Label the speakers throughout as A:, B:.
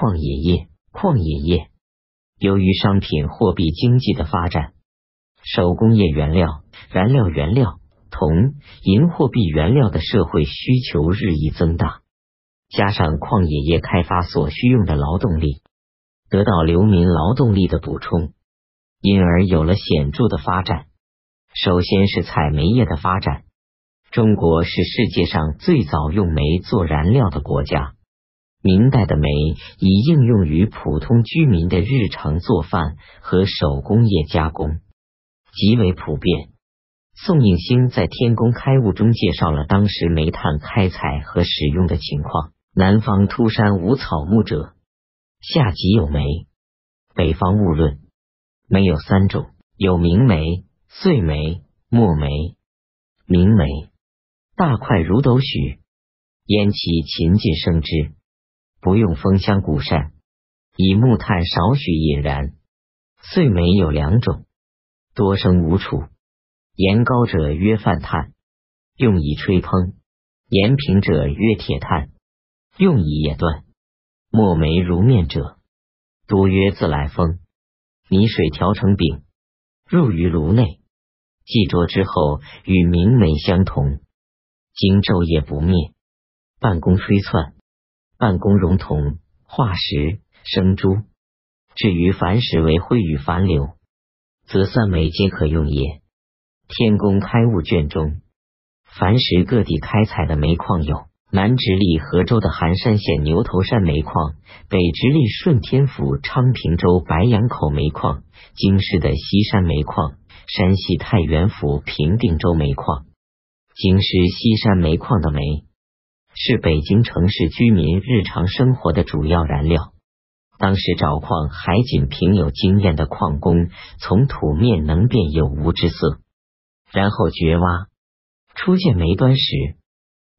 A: 矿冶业，矿冶业由于商品货币经济的发展，手工业原料、燃料原料、铜、银货币原料的社会需求日益增大，加上矿冶业开发所需用的劳动力得到流民劳动力的补充，因而有了显著的发展。首先是采煤业的发展。中国是世界上最早用煤做燃料的国家。明代的煤已应用于普通居民的日常做饭和手工业加工，极为普遍。宋应星在《天工开物》中介绍了当时煤炭开采和使用的情况：南方秃山无草木者，下即有煤；北方物论，煤有三种，有明煤、碎煤、墨煤。明煤。大块如斗许，烟气勤尽生之，不用风香古扇，以木炭少许引燃。碎煤有两种，多生无处，盐高者曰饭炭，用以吹烹；盐平者曰铁炭，用以冶锻。墨煤如面者，多曰自来风，泥水调成饼，入于炉内，既着之后，与明煤相同。经昼夜不灭，半功吹窜，办公熔铜、化石、生珠。至于凡石为灰与凡流，则三枚皆可用也。天工开物卷中，凡石各地开采的煤矿有：南直隶河州的寒山县牛头山煤矿，北直隶顺天府昌平州白杨口煤矿，京师的西山煤矿，山西太原府平定州煤矿。京师西山煤矿的煤是北京城市居民日常生活的主要燃料。当时找矿还仅凭有经验的矿工从土面能辨有无之色，然后掘挖初见煤端时，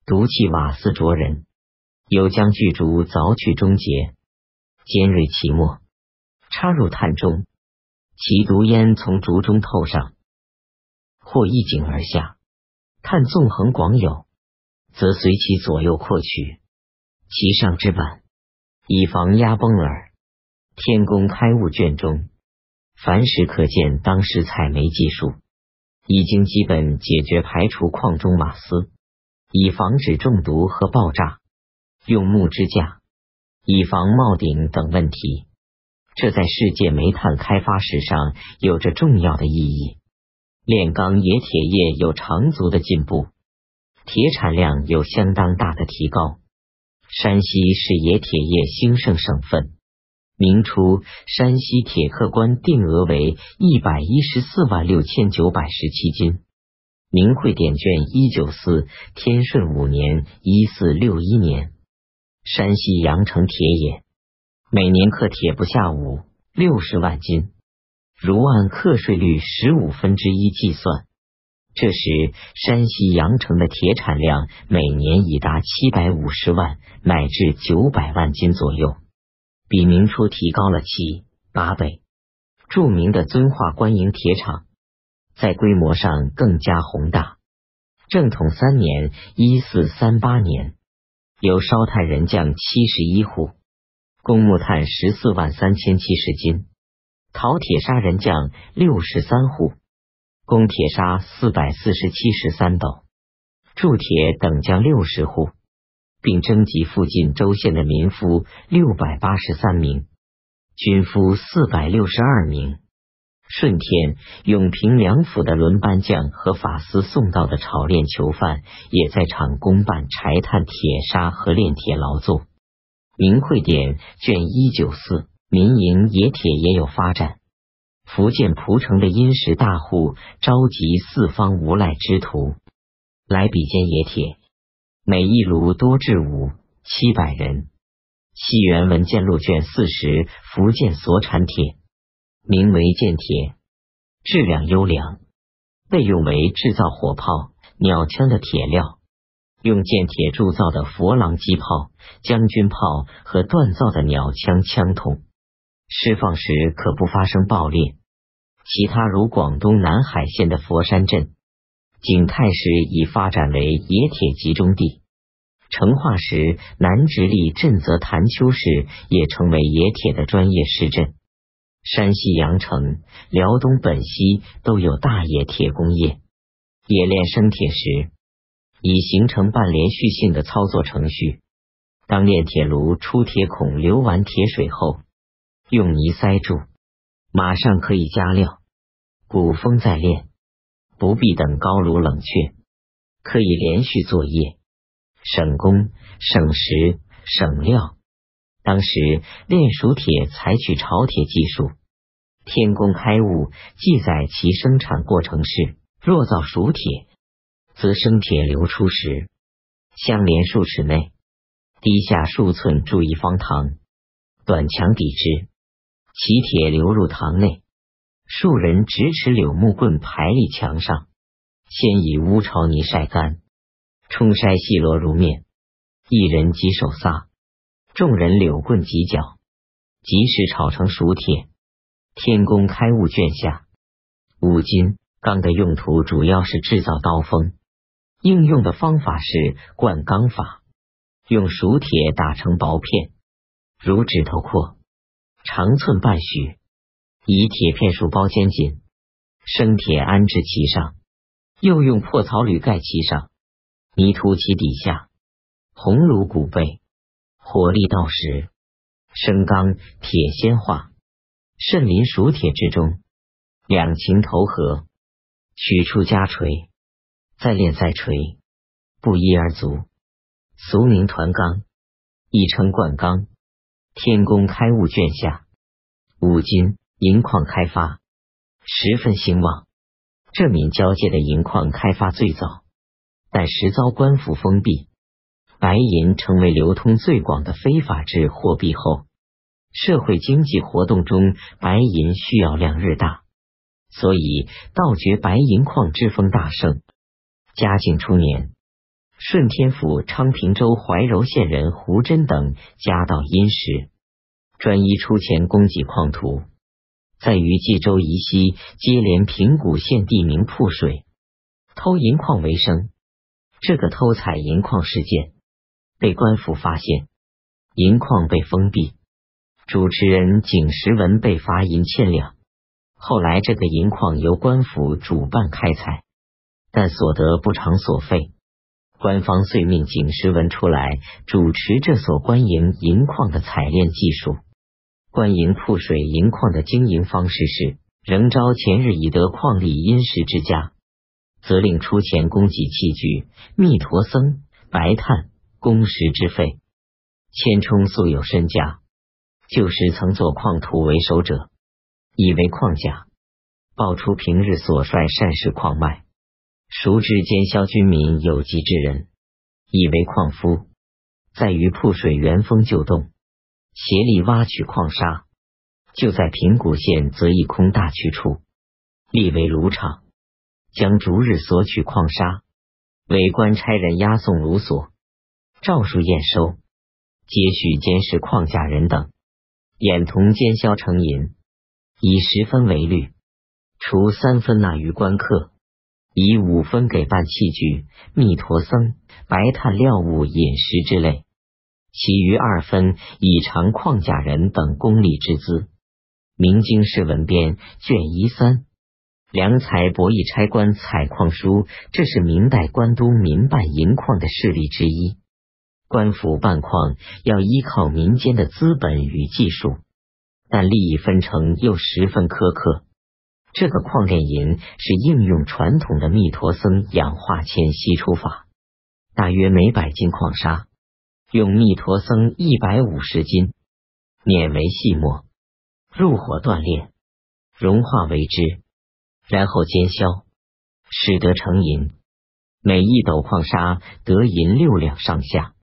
A: 毒气瓦斯灼人，有将巨竹凿去中节，尖锐其末，插入炭中，其毒烟从竹中透上，或一井而下。炭纵横广有，则随其左右扩取，其上之板，以防压崩耳。天工开物卷中，凡时可见当时采煤技术，已经基本解决排除矿中瓦斯，以防止中毒和爆炸；用木支架，以防冒顶等问题。这在世界煤炭开发史上有着重要的意义。炼钢冶铁业有长足的进步，铁产量有相当大的提高。山西是冶铁业兴盛省份。明初，山西铁客官定额为一百一十四万六千九百十七斤。明会典卷一九四，天顺五年（一四六一年），山西阳城铁冶每年刻铁不下五六十万斤。如按课税率十五分之一计算，这时山西阳城的铁产量每年已达七百五十万乃至九百万斤左右，比明初提高了七八倍。著名的遵化官营铁厂在规模上更加宏大。正统三年（一四三八年），有烧炭人匠七十一户，供木炭十四万三千七十斤。陶铁砂人匠六十三户，供铁砂四百四十七石三斗，铸铁等匠六十户，并征集附近州县的民夫六百八十三名，军夫四百六十二名。顺天、永平两府的轮班匠和法司送到的炒炼囚犯，也在场公办柴炭、铁砂和炼铁劳作。明会典卷一九四。民营冶铁也有发展。福建蒲城的殷实大户召集四方无赖之徒来比肩冶铁，每一炉多至五七百人。西元文件录卷四十，福建所产铁名为建铁，质量优良，被用为制造火炮、鸟枪的铁料，用建铁铸造的佛郎机炮、将军炮和锻造的鸟枪枪筒。释放时可不发生爆裂。其他如广东南海县的佛山镇、景泰时已发展为冶铁集中地。成化时，南直隶震泽潭丘市也成为冶铁的专业市镇。山西阳城、辽东本溪都有大冶铁工业。冶炼生铁时，已形成半连续性的操作程序。当炼铁炉出铁孔流完铁水后，用泥塞住，马上可以加料，古风再炼，不必等高炉冷却，可以连续作业。省工、省时、省料。当时炼熟铁采取炒铁技术。天工开物记载其生产过程是：若造熟铁，则生铁流出时，相连数尺内，低下数寸注一方堂，短墙抵之，其铁流入堂内。数人直持柳木棍排立墙上，先以乌巢泥晒干。冲筛细罗如面，一人几手撒，众人柳棍几角，即使炒成熟铁。天工开物卷下，五金钢的用途主要是制造刀锋，应用的方法是灌钢法，用熟铁打成薄片，如指头阔，长寸半许，以铁片数包坚紧，生铁安置其上，又用破草履盖其上。泥涂其底下，红炉鼓背，火力到时，生钢铁先化，渗淋熟铁之中，两情投合，取出加锤，再炼再锤，不一而足，俗名团钢，亦称灌钢。天工开物卷下，五金银矿开发十分兴旺，这闽交界的银矿开发最早。但时遭官府封闭，白银成为流通最广的非法制货币后，社会经济活动中白银需要量日大，所以盗掘白银矿之风大盛。嘉靖初年，顺天府昌平州怀柔县人胡真等家道殷实，专一出钱供给矿土，在于冀州宜西接连平谷县地名铺水，偷银矿为生。这个偷采银矿事件被官府发现，银矿被封闭，主持人景时文被罚银千两。后来，这个银矿由官府主办开采，但所得不偿所费，官方遂命景时文出来主持这所官营银矿的采炼技术。官营铺水银矿的经营方式是：仍招前日已得矿力殷实之家。责令出钱供给器具、密陀僧、白炭、工时之费。千冲素有身家，旧时曾做矿土为首者，以为矿甲，报出平日所率善事矿脉。熟知奸销军民有疾之人，以为矿夫，在于铺水原封就洞，协力挖取矿沙。就在平谷县则一空大区处，立为炉场。将逐日索取矿沙，为官差人押送炉所，诏书验收，接续监视矿下人等，眼同奸销成银，以十分为率，除三分纳于官客，以五分给办器具、密陀僧、白炭料物、饮食之类，其余二分以偿矿甲人等功利之资。明经世文编卷一三。良才博弈差官采矿书，这是明代官都民办银矿的势力之一。官府办矿要依靠民间的资本与技术，但利益分成又十分苛刻。这个矿炼银是应用传统的密陀僧氧化铅析出法，大约每百斤矿砂用密陀僧一百五十斤，碾为细末，入火锻炼，融化为汁。然后煎消，使得成银。每一斗矿砂得银六两上下。